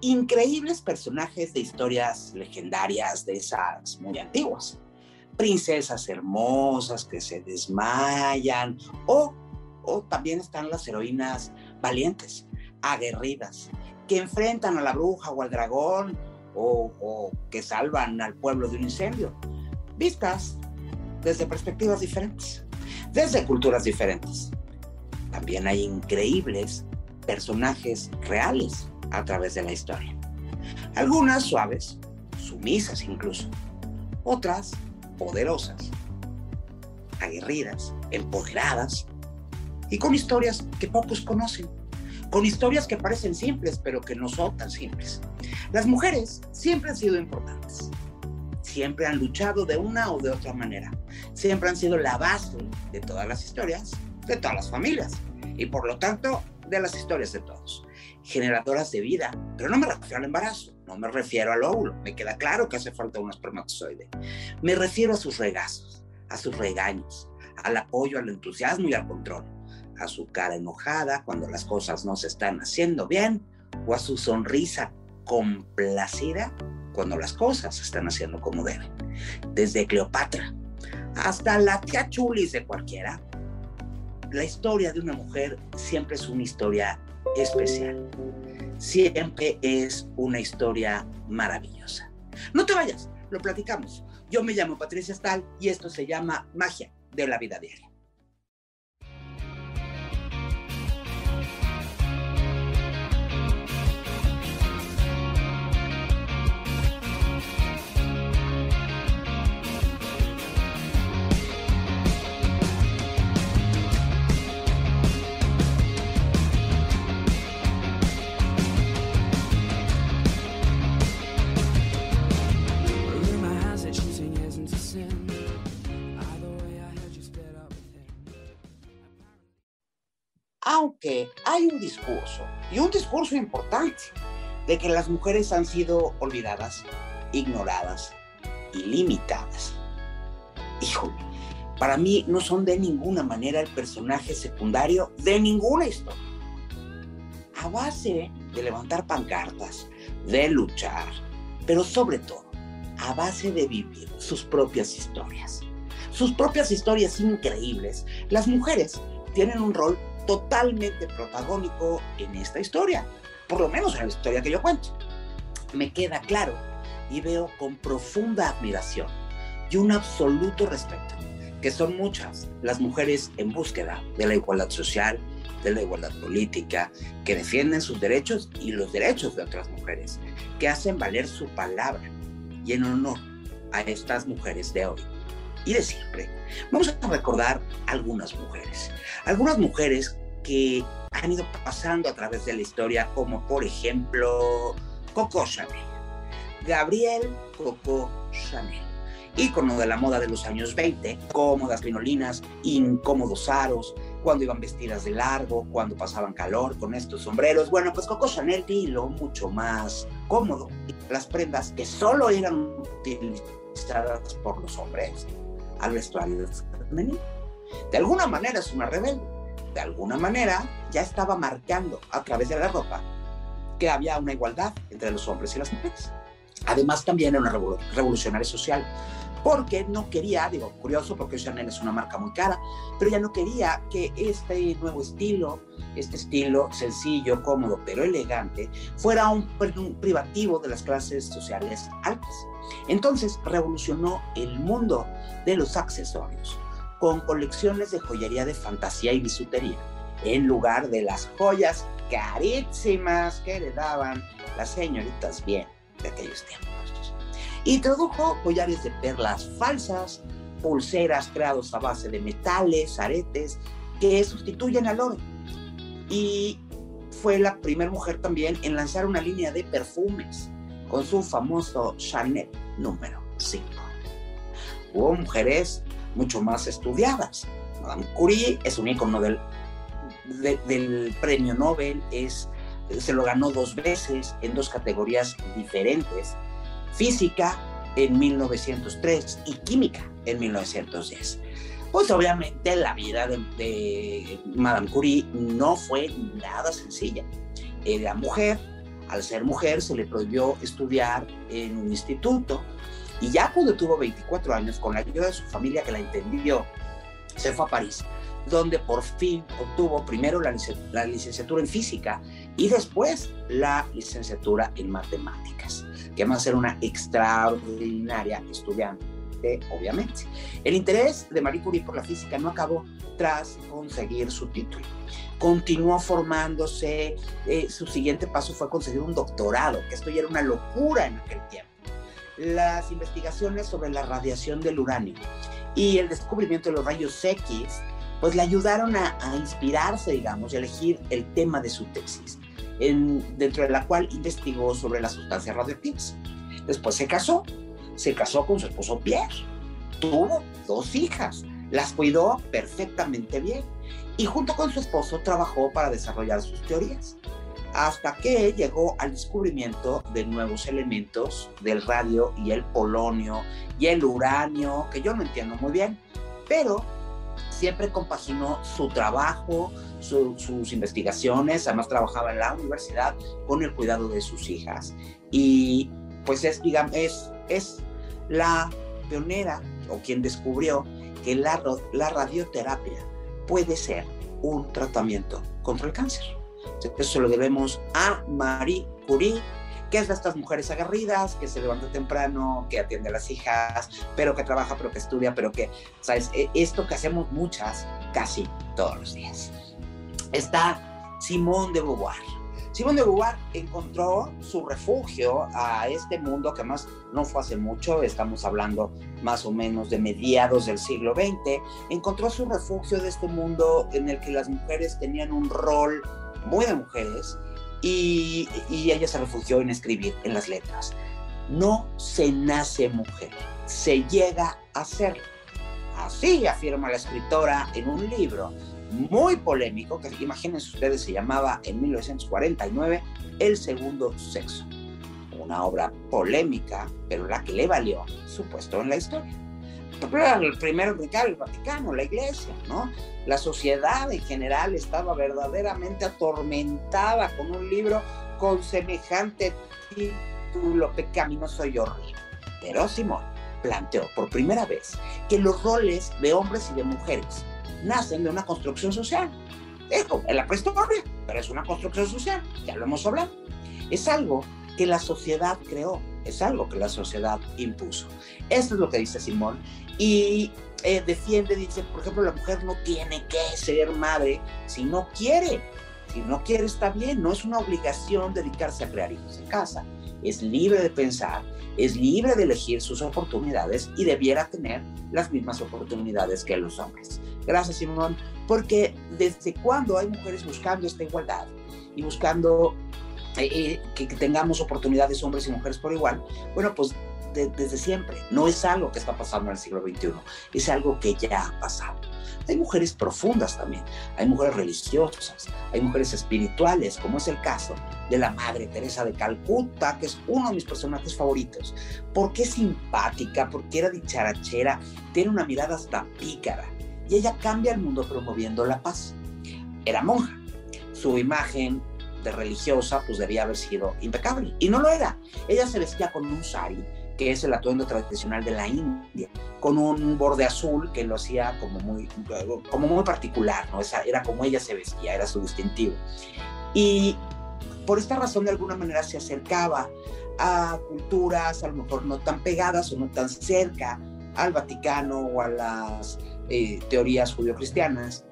increíbles personajes de historias legendarias de esas muy antiguas. Princesas hermosas que se desmayan o, o también están las heroínas valientes, aguerridas, que enfrentan a la bruja o al dragón o, o que salvan al pueblo de un incendio, vistas desde perspectivas diferentes, desde culturas diferentes. También hay increíbles personajes reales a través de la historia. Algunas suaves, sumisas incluso, otras poderosas, aguerridas, empoderadas y con historias que pocos conocen, con historias que parecen simples pero que no son tan simples. Las mujeres siempre han sido importantes, siempre han luchado de una o de otra manera, siempre han sido la base de todas las historias, de todas las familias. Y por lo tanto de las historias de todos generadoras de vida. Pero no me refiero al embarazo, no me refiero al óvulo. Me queda claro que hace falta un espermatozoide. Me refiero a sus regazos, a sus regaños, al apoyo, al entusiasmo y al control. A su cara enojada cuando las cosas no se están haciendo bien o a su sonrisa complacida cuando las cosas se están haciendo como deben. Desde Cleopatra hasta la tía Chulis de cualquiera, la historia de una mujer siempre es una historia especial. Siempre es una historia maravillosa. No te vayas, lo platicamos. Yo me llamo Patricia Stahl y esto se llama Magia de la Vida Diaria. Hay un discurso, y un discurso importante, de que las mujeres han sido olvidadas, ignoradas y limitadas. Híjole, para mí no son de ninguna manera el personaje secundario de ninguna historia. A base de levantar pancartas, de luchar, pero sobre todo a base de vivir sus propias historias. Sus propias historias increíbles. Las mujeres tienen un rol totalmente protagónico en esta historia, por lo menos en la historia que yo cuento. Me queda claro y veo con profunda admiración y un absoluto respeto que son muchas las mujeres en búsqueda de la igualdad social, de la igualdad política, que defienden sus derechos y los derechos de otras mujeres, que hacen valer su palabra y en honor a estas mujeres de hoy y de siempre. Vamos a recordar algunas mujeres, algunas mujeres que han ido pasando a través de la historia, como por ejemplo Coco Chanel, Gabriel Coco Chanel, ícono de la moda de los años 20, cómodas linolinas, incómodos aros, cuando iban vestidas de largo, cuando pasaban calor con estos sombreros. Bueno, pues Coco Chanel lo mucho más cómodo. Las prendas que solo eran utilizadas por los hombres al vestuario femenino. De alguna manera es una rebelde. De alguna manera ya estaba marcando a través de la ropa que había una igualdad entre los hombres y las mujeres. Además también era una revolucionaria social porque no quería, digo, curioso porque Chanel es una marca muy cara, pero ya no quería que este nuevo estilo, este estilo sencillo, cómodo, pero elegante, fuera un privativo de las clases sociales altas. Entonces revolucionó el mundo de los accesorios con colecciones de joyería de fantasía y bisutería, en lugar de las joyas carísimas que le daban las señoritas bien de aquellos tiempos. Introdujo collares de perlas falsas, pulseras creados a base de metales, aretes, que sustituyen al oro. Y fue la primera mujer también en lanzar una línea de perfumes con su famoso Chanel número 5. Hubo mujeres mucho más estudiadas. Madame Curie es un ícono del, del premio Nobel, es, se lo ganó dos veces en dos categorías diferentes, física en 1903 y química en 1910. Pues obviamente la vida de, Madame Curie no fue nada sencilla. Era mujer, Al ser mujer se le prohibió estudiar en un instituto y ya cuando tuvo 24 años, con la ayuda de su familia que la entendió, se fue a París, donde por fin obtuvo primero la, licenciatura en física y después la licenciatura en matemáticas, que va a ser una extraordinaria estudiante, obviamente. El interés de Marie Curie por la física no acabó tras conseguir su título. Continuó formándose, eh, su siguiente paso fue conseguir un doctorado, que esto ya era una locura en aquel tiempo. Las investigaciones sobre la radiación del uranio y el descubrimiento de los rayos X, pues le ayudaron a, inspirarse, digamos, y a elegir el tema de su tesis, en, dentro de la cual investigó sobre las sustancias radioactivas. Después se casó, se casó con su esposo Pierre, tuvo dos hijas, las cuidó perfectamente bien y junto con su esposo trabajó para desarrollar sus teorías hasta que llegó al descubrimiento de nuevos elementos del radio y el polonio y el uranio, que yo no entiendo muy bien, pero siempre compaginó su trabajo, sus investigaciones, además trabajaba en la universidad con el cuidado de sus hijas. Y pues es, digamos, es, es la pionera o quien descubrió que la, la radioterapia puede ser un tratamiento contra el cáncer. Eso se lo debemos a Marie Curie, que es de estas mujeres aguerridas, que se levanta temprano, que atiende a las hijas, pero que trabaja, pero que estudia, pero que, ¿sabes? E, esto que hacemos muchas, casi todos los días. Está Simone de Beauvoir. Simone de Beauvoir encontró su refugio a este mundo que más no fue hace mucho, estamos hablando más o menos de mediados del siglo XX, encontró su refugio de este mundo en el que las mujeres tenían un rol muy de mujeres, y, ella se refugió en escribir en las letras. No se nace mujer, se llega a ser. Así afirma la escritora en un libro muy polémico, que imagínense ustedes, se llamaba en 1949 El segundo sexo. Una obra polémica, pero la que le valió su puesto en la historia el primero radical, el Vaticano, la iglesia, ¿no? La sociedad en general estaba verdaderamente atormentada con un libro con semejante título pecaminoso y horrible. Pero Simón planteó por primera vez que los roles de hombres y de mujeres nacen de una construcción social. Esto, en la prehistoria, pero es una construcción social, ya lo hemos hablado. Es algo que la sociedad creó, es algo que la sociedad impuso. Esto es lo que dice Simón y eh, defiende, dice, por ejemplo, la mujer no tiene que ser madre si no quiere. Si no quiere está bien, no es una obligación dedicarse a crear hijos en casa. Es libre de pensar, es libre de elegir sus oportunidades y debiera tener las mismas oportunidades que los hombres. Gracias, Simón, porque desde cuando hay mujeres buscando esta igualdad y buscando eh, eh, que, que, tengamos oportunidades hombres y mujeres por igual, bueno, pues desde siempre. No es algo que está pasando en el siglo XXI, es algo que ya ha pasado. Hay mujeres profundas también, hay mujeres religiosas, hay mujeres espirituales, como es el caso de la Madre Teresa de Calcuta, que es uno de mis personajes favoritos, porque es simpática, porque era dicharachera, tiene una mirada hasta pícara, y ella cambia el mundo promoviendo la paz. Era monja, su imagen de religiosa pues debía haber sido impecable, y no lo era. Ella se vestía con un sari, que es el atuendo tradicional de la India, con un borde azul que lo hacía como muy, como muy particular, ¿no? Esa, era como ella se vestía, era su distintivo. Y por esta razón, de alguna manera, se acercaba a culturas a lo mejor no tan pegadas o no tan cerca al Vaticano o a las eh, teorías judio-cristianas.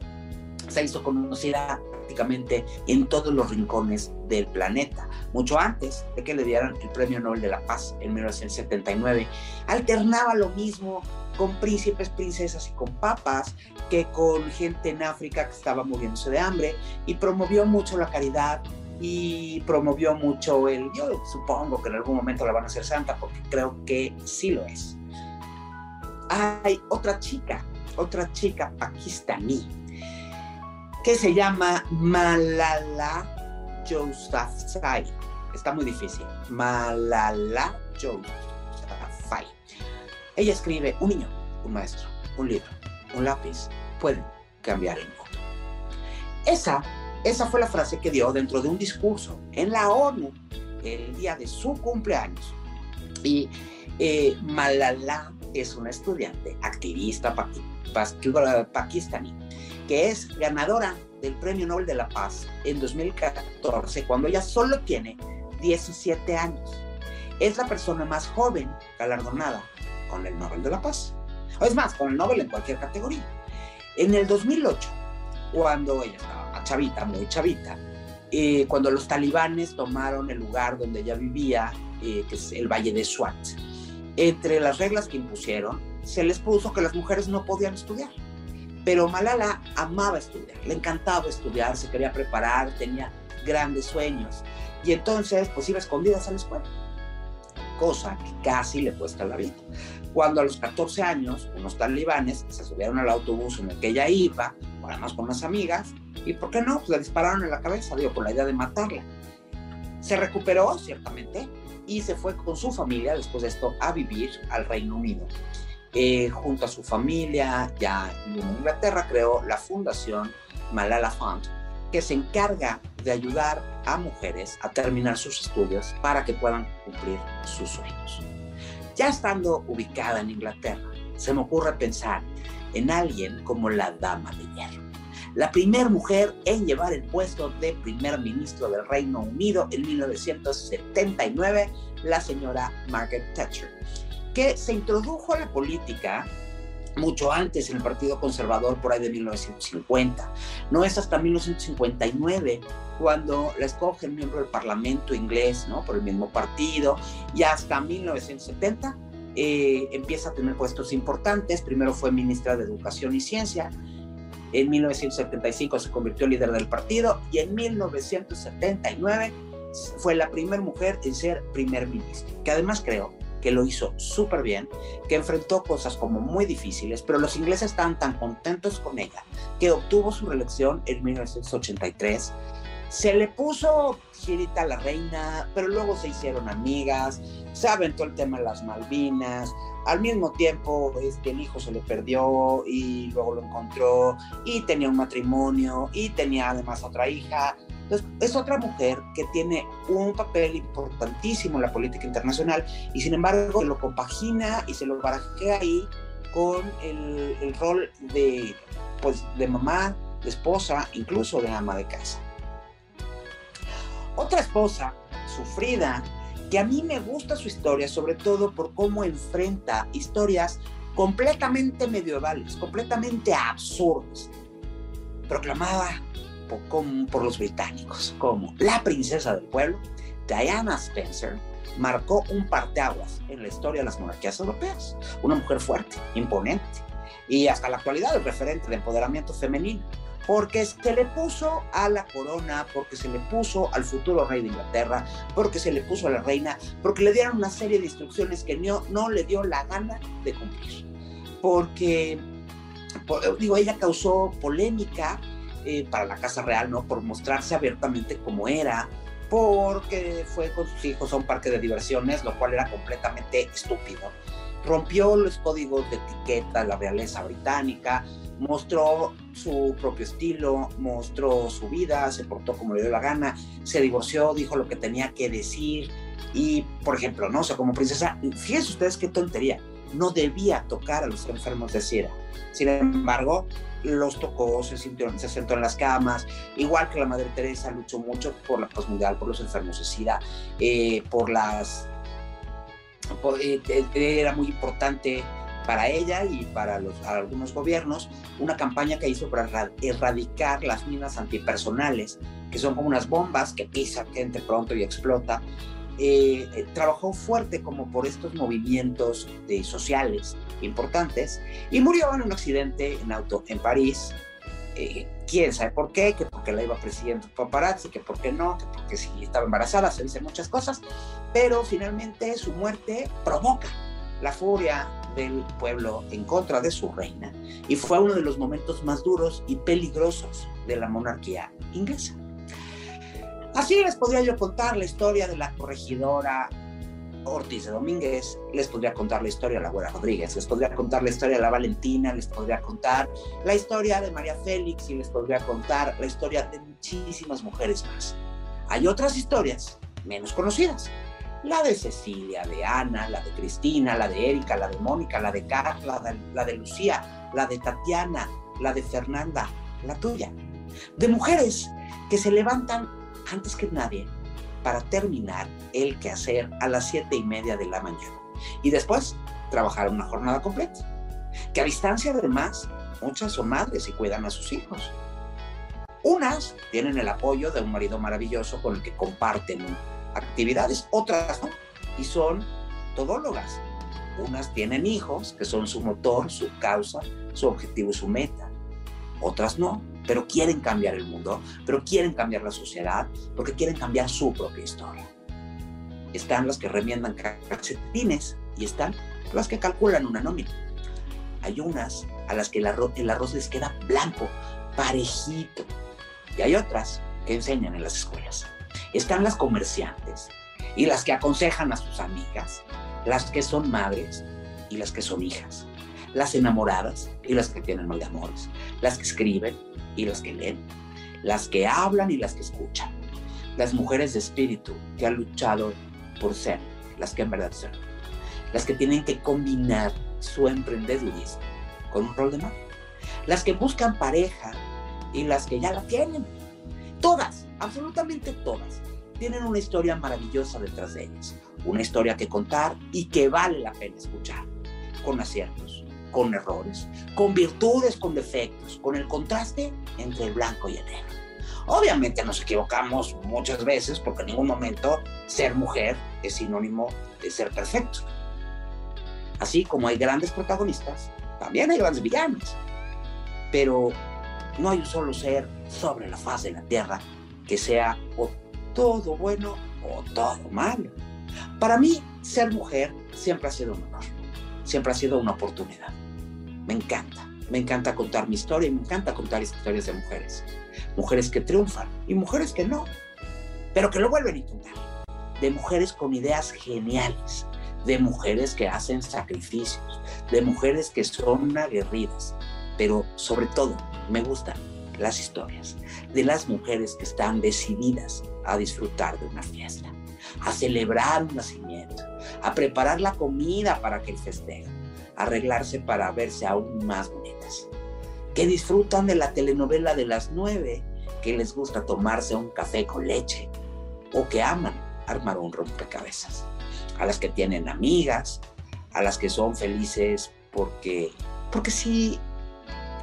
Se hizo conocida prácticamente en todos los rincones del planeta, mucho antes de que le dieran el Premio Nobel de la Paz en 1979. Alternaba lo mismo con príncipes, princesas y con papas que con gente en África que estaba muriéndose de hambre y promovió mucho la caridad y promovió mucho el, yo supongo que en algún momento la van a hacer santa porque creo que sí lo es. Hay otra chica, otra chica pakistaní que se llama Malala Yousafzai. Está muy difícil. Malala Yousafzai. Ella escribe, un niño, un maestro, un libro, un lápiz, pueden cambiar el mundo. Esa, esa fue la frase que dio dentro de un discurso en la ONU el día de su cumpleaños. Y eh, Malala es una estudiante, activista pakistaní, que es ganadora del Premio Nobel de la Paz en 2014, cuando ella solo tiene 17 años. Es la persona más joven galardonada con el Nobel de la Paz. O es más, con el Nobel en cualquier categoría. En el 2008, cuando ella estaba chavita, muy chavita, eh, cuando los talibanes tomaron el lugar donde ella vivía, eh, que es el Valle de Swat, entre las reglas que impusieron, se les puso que las mujeres no podían estudiar. Pero Malala amaba estudiar, le encantaba estudiar, se quería preparar, tenía grandes sueños. Y entonces, pues iba escondidas a la escuela, cosa que casi le cuesta la vida. Cuando a los 14 años, unos talibanes se subieron al autobús en el que ella iba, además con unas amigas, y ¿por qué no? Pues le dispararon en la cabeza, digo, con la idea de matarla. Se recuperó, ciertamente, y se fue con su familia después de esto a vivir al Reino Unido. Eh, junto a su familia, ya en Inglaterra, creó la fundación Malala Fund, que se encarga de ayudar a mujeres a terminar sus estudios para que puedan cumplir sus sueños. Ya estando ubicada en Inglaterra, se me ocurre pensar en alguien como la Dama de Hierro, la primera mujer en llevar el puesto de primer ministro del Reino Unido en 1979, la señora Margaret Thatcher que se introdujo a la política mucho antes en el Partido Conservador por ahí de 1950. No es hasta 1959 cuando la escoge el miembro del Parlamento inglés, ¿no? Por el mismo partido, y hasta 1970 eh, empieza a tener puestos importantes. Primero fue ministra de Educación y Ciencia. En 1975 se convirtió en líder del partido y en 1979 fue la primera mujer en ser primer ministro, que además creo que lo hizo súper bien, que enfrentó cosas como muy difíciles, pero los ingleses estaban tan contentos con ella que obtuvo su reelección en 1983. Se le puso girita a la reina, pero luego se hicieron amigas, se aventó el tema de las Malvinas, al mismo tiempo este, el hijo se le perdió y luego lo encontró y tenía un matrimonio y tenía además otra hija entonces, es otra mujer que tiene un papel importantísimo en la política internacional y sin embargo lo compagina y se lo barajea ahí con el, el rol de, pues, de mamá, de esposa, incluso de ama de casa. Otra esposa sufrida, que a mí me gusta su historia, sobre todo por cómo enfrenta historias completamente medievales, completamente absurdas. Proclamaba por, los británicos, como la princesa del pueblo, Diana Spencer, marcó un parteaguas en la historia de las monarquías europeas. Una mujer fuerte, imponente y hasta la actualidad el referente de empoderamiento femenino, porque se le puso a la corona, porque se le puso al futuro rey de Inglaterra, porque se le puso a la reina, porque le dieron una serie de instrucciones que no, no le dio la gana de cumplir. Porque, digo, ella causó polémica eh, para la Casa Real, ¿no? Por mostrarse abiertamente como era, porque fue con sus hijos a un parque de diversiones, lo cual era completamente estúpido. Rompió los códigos de etiqueta la realeza británica, mostró su propio estilo, mostró su vida, se portó como le dio la gana, se divorció, dijo lo que tenía que decir y, por ejemplo, no o sea, como princesa, fíjense ustedes qué tontería, no debía tocar a los enfermos de SIDA. Sin embargo, los tocó, se, sintió, se sentó en las camas, igual que la Madre Teresa luchó mucho por la paz mundial, por los enfermos de SIDA, eh, por las... Eh, eh, era muy importante para ella y para los, algunos gobiernos una campaña que hizo para erradicar las minas antipersonales, que son como unas bombas que pisa gente pronto y explota. trabajó fuerte como por estos movimientos de, sociales importantes y murió en un accidente en auto en París. Eh, quién sabe por qué, que porque la iba presidiendo paparazzi, que por qué no, que porque si estaba embarazada, se dicen muchas cosas, pero finalmente su muerte provoca la furia del pueblo en contra de su reina y fue uno de los momentos más duros y peligrosos de la monarquía inglesa. Así les podría yo contar la historia de la corregidora Ortiz de Domínguez, les podría contar la historia de la Güera Rodríguez, les podría contar la historia de la Valentina, les podría contar la historia de María Félix y les podría contar la historia de muchísimas mujeres más. Hay otras historias menos conocidas. La de Cecilia, de Ana, la de Cristina, la de Erika, la de Mónica, la de Carla, la de Lucía, la de Tatiana, la de Fernanda, la tuya. De mujeres que se levantan antes que nadie para terminar el quehacer a las siete y media de la mañana. Y después trabajar una jornada completa. Que a distancia además, muchas son madres y cuidan a sus hijos. Unas tienen el apoyo de un marido maravilloso con el que comparten actividades, otras no, y son todólogas. Unas tienen hijos, que son su motor, su causa, su objetivo y su meta. Otras no, pero quieren cambiar el mundo, pero quieren cambiar la sociedad, porque quieren cambiar su propia historia. Están las que remiendan calcetines y están las que calculan una nómina. Hay unas a las que el arroz, el arroz les queda blanco, parejito. Y hay otras que enseñan en las escuelas. Están las comerciantes y las que aconsejan a sus amigas, las que son madres y las que son hijas, las enamoradas y las que tienen mal de amores, las que escriben y las que leen, las que hablan y las que escuchan, las mujeres de espíritu que han luchado por ser las que en verdad son, las que tienen que combinar su emprendedurismo con un rol de madre, las que buscan pareja y las que ya la tienen. Todas, absolutamente todas, tienen una historia maravillosa detrás de ellas, una historia que contar y que vale la pena escuchar, con aciertos, con errores, con virtudes, con defectos, con el contraste entre el blanco y el negro. Obviamente nos equivocamos muchas veces porque en ningún momento ser mujer es sinónimo de ser perfecto. Así como hay grandes protagonistas, también hay grandes villanos. Pero no hay un solo ser sobre la faz de la tierra que sea o todo bueno o todo malo. Para mí, ser mujer siempre ha sido un honor, siempre ha sido una oportunidad. Me encanta, me encanta contar mi historia y me encanta contar historias de mujeres. Mujeres que triunfan y mujeres que no, pero que lo vuelven a intentar. De mujeres con ideas geniales, de mujeres que hacen sacrificios, de mujeres que son aguerridas, pero sobre todo me gustan las historias de las mujeres que están decididas a disfrutar de una fiesta, a celebrar un nacimiento, a preparar la comida para que el festejo, arreglarse para verse aún más bonitas, que disfrutan de la telenovela de las nueve, que les gusta tomarse un café con leche o que aman armar un rompecabezas, a las que tienen amigas, a las que son felices porque, porque sí,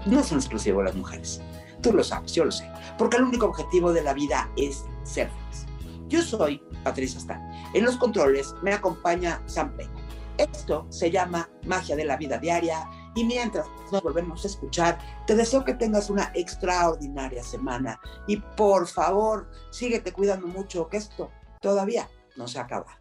no son exclusivos las mujeres. Tú lo sabes, yo lo sé. Porque el único objetivo de la vida es ser feliz. Yo soy Patricia Stan. En los controles me acompaña Sam Peña. Esto se llama Magia de la Vida Diaria y mientras nos volvemos a escuchar, te deseo que tengas una extraordinaria semana y por favor, síguete cuidando mucho que esto todavía no se acaba.